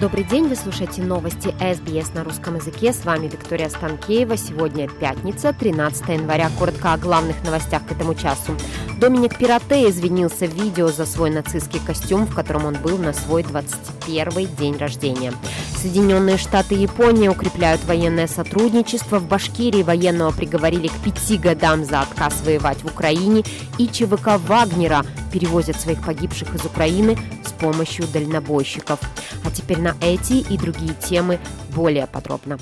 Добрый день, вы слушаете новости СБС на русском языке. С вами Виктория Станкеева. Сегодня пятница, 13 января. Коротко о главных новостях к этому часу. Доминик Пирате извинился в видео за свой нацистский костюм, в котором он был на свой 21 день рождения. Соединенные Штаты и Япония укрепляют военное сотрудничество. В Башкирии военного приговорили к пяти годам за отказ воевать в Украине. И ЧВК Вагнера перевозят своих погибших из Украины с помощью дальнобойщиков. А теперь на эти и другие темы более подробно.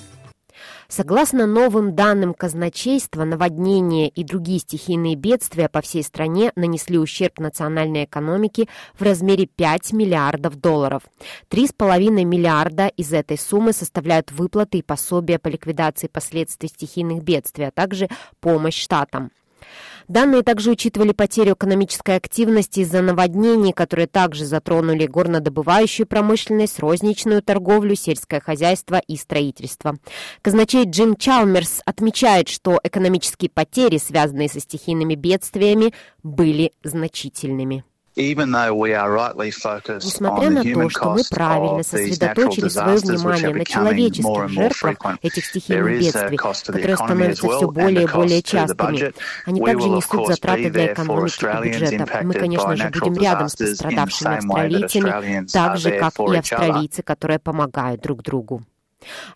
Согласно новым данным казначейства, наводнения и другие стихийные бедствия по всей стране нанесли ущерб национальной экономике в размере 5 миллиардов долларов. 3,5 миллиарда из этой суммы составляют выплаты и пособия по ликвидации последствий стихийных бедствий, а также помощь штатам. Данные также учитывали потерю экономической активности из-за наводнений, которые также затронули горнодобывающую промышленность, розничную торговлю, сельское хозяйство и строительство. Казначей Джим Чалмерс отмечает, что экономические потери, связанные со стихийными бедствиями, были значительными. Несмотря на то, что мы правильно сосредоточили свое внимание на человеческих жертвах этих стихийных бедствий, которые становятся все более и более частыми, они также несут затраты для экономики и бюджета. Мы, конечно же, будем рядом с пострадавшими австралийцами, так же, как и австралийцы, которые помогают друг другу.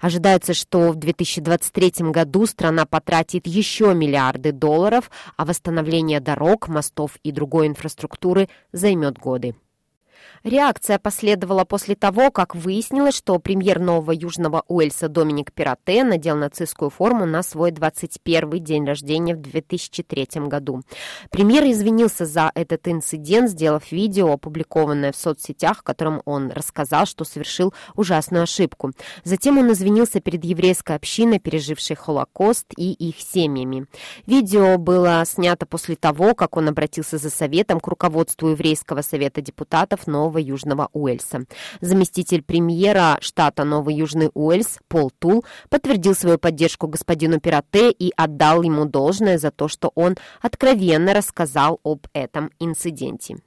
Ожидается, что в 2023 году страна потратит еще миллиарды долларов, а восстановление дорог, мостов и другой инфраструктуры займет годы. Реакция последовала после того, как выяснилось, что премьер Нового Южного Уэльса Доминик Пирате надел нацистскую форму на свой 21 день рождения в 2003 году. Премьер извинился за этот инцидент, сделав видео, опубликованное в соцсетях, в котором он рассказал, что совершил ужасную ошибку. Затем он извинился перед еврейской общиной, пережившей Холокост, и их семьями. Видео было снято после того, как он обратился за советом к руководству Еврейского совета депутатов Нового Нового Южного Уэльса. Заместитель премьера штата Новый Южный Уэльс Пол Тул подтвердил свою поддержку господину Пирате и отдал ему должное за то, что он откровенно рассказал об этом инциденте.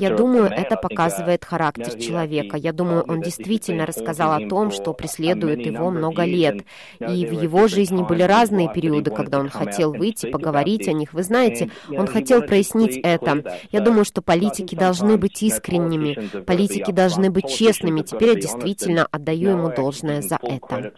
Я думаю, это uh, показывает характер человека. Я думаю, он действительно рассказал о том, что преследует его много лет. И в его жизни были разные периоды, когда он хотел выйти, поговорить о них. Вы знаете, он хотел прояснить это. Я думаю, что политики должны быть искренними, политики должны быть честными. Теперь я действительно отдаю ему должное за это.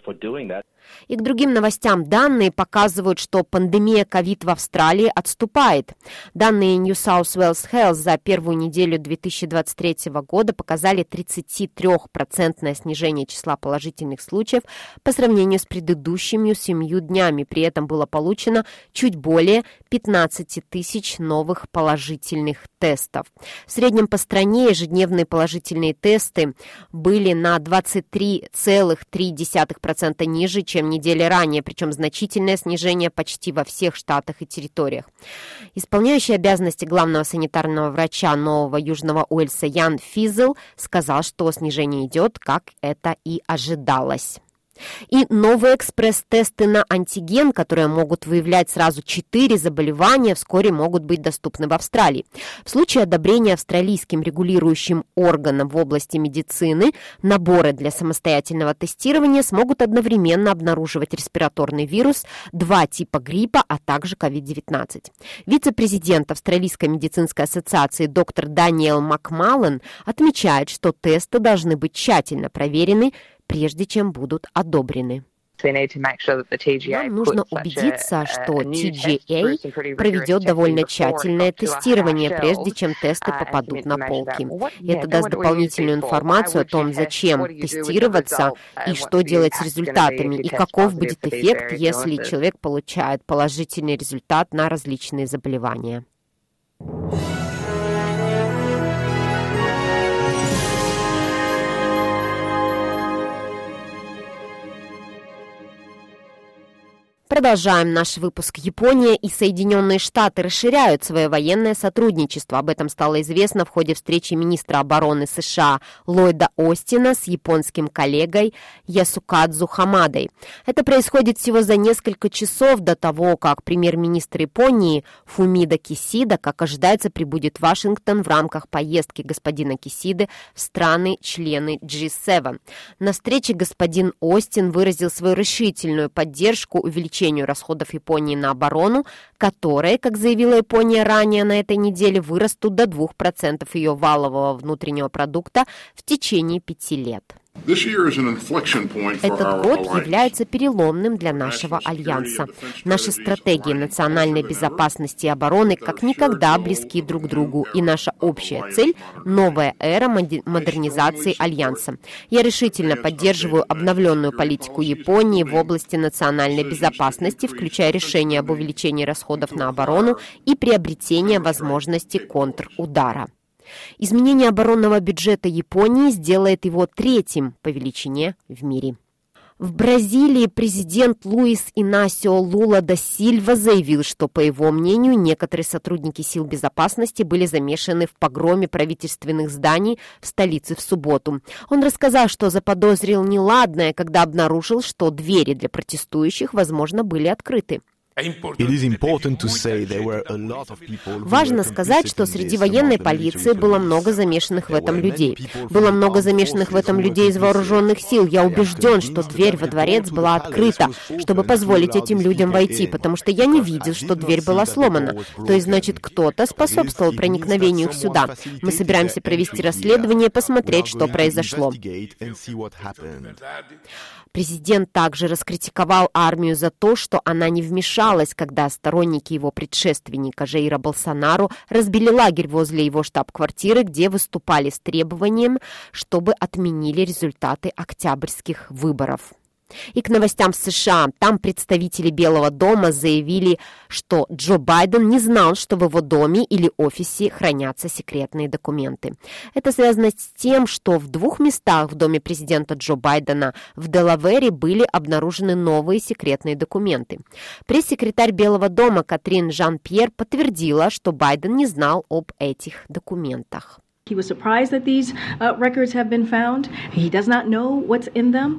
И к другим новостям. Данные показывают, что пандемия ковид в Австралии отступает. Данные New South Wales Health за первую неделю 2023 года показали 33% снижение числа положительных случаев по сравнению с предыдущими семью днями. При этом было получено чуть более 15 тысяч новых положительных тестов. В среднем по стране ежедневные положительные тесты были на 23,3% ниже, чем недели ранее, причем значительное снижение почти во всех штатах и территориях. Исполняющий обязанности главного санитарного врача Нового Южного Уэльса Ян Физел сказал, что снижение идет, как это и ожидалось. И новые экспресс-тесты на антиген, которые могут выявлять сразу четыре заболевания, вскоре могут быть доступны в Австралии. В случае одобрения австралийским регулирующим органом в области медицины, наборы для самостоятельного тестирования смогут одновременно обнаруживать респираторный вирус, два типа гриппа, а также COVID-19. Вице-президент Австралийской медицинской ассоциации доктор Даниэл Макмаллен отмечает, что тесты должны быть тщательно проверены прежде чем будут одобрены. Нам нужно убедиться, что TGA проведет довольно тщательное тестирование, прежде чем тесты попадут на полки. Это даст дополнительную информацию о том, зачем тестироваться и что делать с результатами, и каков будет эффект, если человек получает положительный результат на различные заболевания. Продолжаем наш выпуск. Япония и Соединенные Штаты расширяют свое военное сотрудничество. Об этом стало известно в ходе встречи министра обороны США Ллойда Остина с японским коллегой Ясукадзу Хамадой. Это происходит всего за несколько часов до того, как премьер-министр Японии Фумида Кисида, как ожидается, прибудет в Вашингтон в рамках поездки господина Кисиды в страны-члены G7. На встрече господин Остин выразил свою решительную поддержку увеличения увеличению расходов Японии на оборону, которые, как заявила Япония ранее на этой неделе, вырастут до 2% ее валового внутреннего продукта в течение пяти лет. Этот год является переломным для нашего альянса. Наши стратегии национальной безопасности и обороны как никогда близки друг к другу, и наша общая цель – новая эра модернизации альянса. Я решительно поддерживаю обновленную политику Японии в области национальной безопасности, включая решение об увеличении расходов на оборону и приобретение возможности контрудара. Изменение оборонного бюджета Японии сделает его третьим по величине в мире. В Бразилии президент Луис Инасио Лула да Сильва заявил, что, по его мнению, некоторые сотрудники сил безопасности были замешаны в погроме правительственных зданий в столице в субботу. Он рассказал, что заподозрил неладное, когда обнаружил, что двери для протестующих, возможно, были открыты. Важно сказать, что среди военной полиции было много замешанных в этом людей. Было много замешанных в этом людей из вооруженных сил. Я убежден, что дверь во дворец была открыта, чтобы позволить этим людям войти, потому что я не видел, что дверь была сломана. То есть, значит, кто-то способствовал проникновению сюда. Мы собираемся провести расследование посмотреть, что произошло. Президент также раскритиковал армию за то, что она не вмешалась, когда сторонники его предшественника Жейра Болсонару разбили лагерь возле его штаб-квартиры, где выступали с требованием, чтобы отменили результаты октябрьских выборов. И к новостям США. Там представители Белого дома заявили, что Джо Байден не знал, что в его доме или офисе хранятся секретные документы. Это связано с тем, что в двух местах в доме президента Джо Байдена в Делавере были обнаружены новые секретные документы. Пресс-секретарь Белого дома Катрин Жан-Пьер подтвердила, что Байден не знал об этих документах.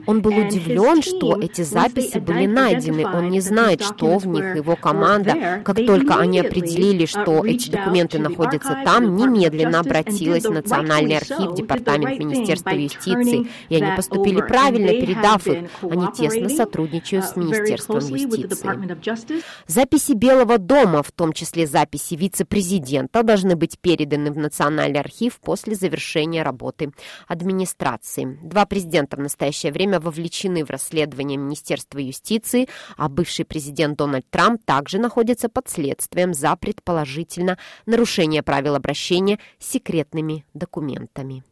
Он был удивлен, что эти записи были найдены. Он не знает, что в них его команда. Как только они определили, uh, что эти документы находятся там, немедленно обратилась в Национальный архив, Департамент Министерства юстиции, и они поступили правильно, передав их. Они тесно сотрудничают с uh, Министерством юстиции. Записи Белого дома, в том числе записи вице-президента, должны быть переданы в Национальный архив после завершения работы администрации. Два президента в настоящее время вовлечены в расследование Министерства юстиции, а бывший президент Дональд Трамп также находится под следствием за предположительно нарушение правил обращения с секретными документами.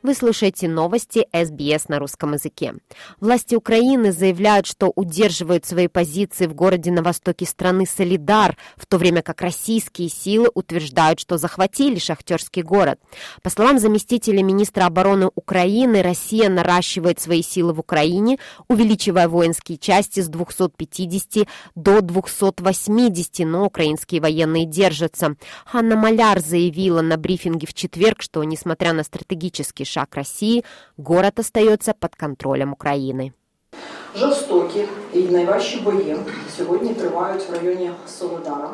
Вы слушаете новости СБС на русском языке. Власти Украины заявляют, что удерживают свои позиции в городе на востоке страны Солидар, в то время как российские силы утверждают, что захватили шахтерский город. По словам заместителя министра обороны Украины, Россия наращивает свои силы в Украине, увеличивая воинские части с 250 до 280, но украинские военные держатся. Ханна Маляр заявила на брифинге в четверг, что, несмотря на стратегический шаг России, город остается под контролем Украины. Жорстокі і найважчі бої сьогодні тривають в районе Солидара.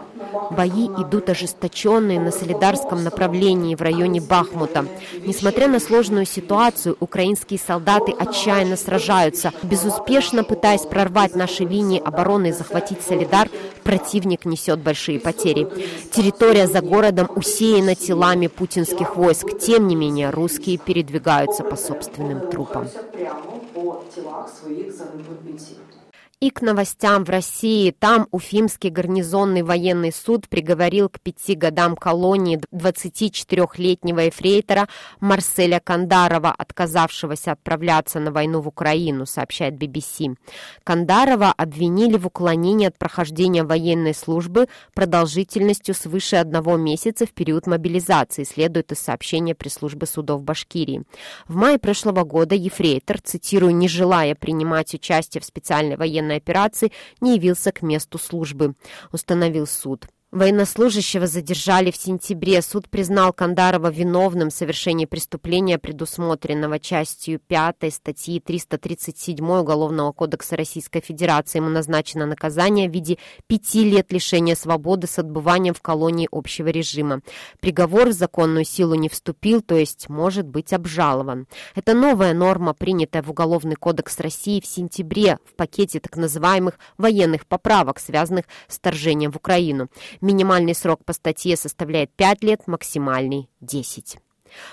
Бои идут ожесточенные на Солидарском направлении в районе Бахмута. Несмотря на сложную ситуацию, украинские солдаты отчаянно сражаются. Безуспешно пытаясь прорвать наши линии обороны и захватить Солидар, противник несет большие потери. Территория за городом усеяна телами путинских войск. Тем не менее, русские передвигаются по собственным трупам. быть. И к новостям в России. Там Уфимский гарнизонный военный суд приговорил к пяти годам колонии 24-летнего эфрейтора Марселя Кандарова, отказавшегося отправляться на войну в Украину, сообщает BBC. Кандарова обвинили в уклонении от прохождения военной службы продолжительностью свыше одного месяца в период мобилизации, следует из сообщения пресс-службы судов Башкирии. В мае прошлого года ефрейтор, цитирую, «не желая принимать участие в специальной военной операции не явился к месту службы, установил суд. Военнослужащего задержали в сентябре. Суд признал Кандарова виновным в совершении преступления, предусмотренного частью 5 статьи 337 Уголовного кодекса Российской Федерации. Ему назначено наказание в виде пяти лет лишения свободы с отбыванием в колонии общего режима. Приговор в законную силу не вступил, то есть может быть обжалован. Это новая норма, принятая в Уголовный кодекс России в сентябре в пакете так называемых военных поправок, связанных с вторжением в Украину. Минимальный срок по статье составляет 5 лет, максимальный – 10.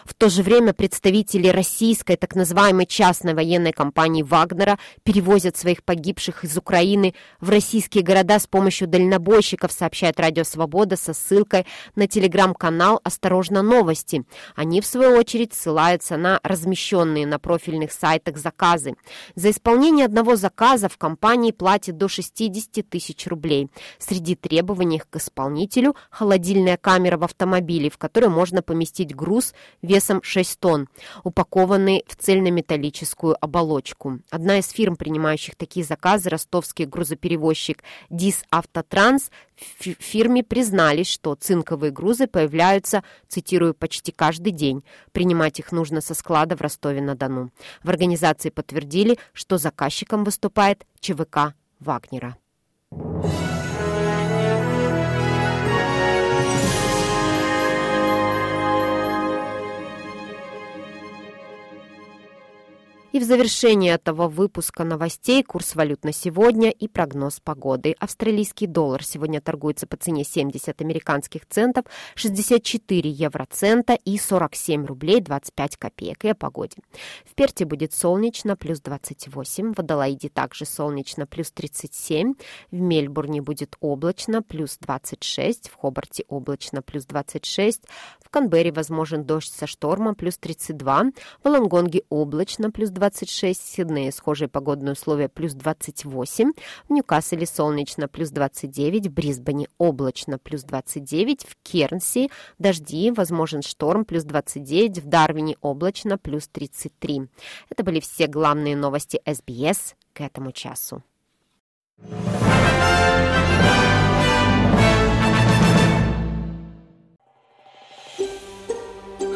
В то же время представители российской так называемой частной военной компании «Вагнера» перевозят своих погибших из Украины в российские города с помощью дальнобойщиков, сообщает Радио Свобода со ссылкой на телеграм-канал «Осторожно, новости». Они, в свою очередь, ссылаются на размещенные на профильных сайтах заказы. За исполнение одного заказа в компании платят до 60 тысяч рублей. Среди требований к исполнителю – холодильная камера в автомобиле, в которой можно поместить груз весом 6 тонн, упакованные в цельнометаллическую оболочку. Одна из фирм, принимающих такие заказы, ростовский грузоперевозчик «Дис Автотранс», фирме признались, что цинковые грузы появляются, цитирую, почти каждый день. Принимать их нужно со склада в Ростове-на-Дону. В организации подтвердили, что заказчиком выступает ЧВК «Вагнера». И в завершении этого выпуска новостей курс валют на сегодня и прогноз погоды. Австралийский доллар сегодня торгуется по цене 70 американских центов, 64 евроцента и 47 рублей 25 копеек. И о погоде. В Перте будет солнечно, плюс 28, в Адалаиде также солнечно, плюс 37, в Мельбурне будет облачно, плюс 26, в Хобарте облачно, плюс 26, в Канберре возможен дождь со штормом, плюс 32, в Лонгонге облачно, плюс 26, в Сиднее схожие погодные условия плюс 28, в Ньюкасселе солнечно плюс 29, в Брисбене облачно плюс 29, в Кернси дожди, возможен шторм плюс 29, в Дарвине облачно плюс 33. Это были все главные новости СБС к этому часу.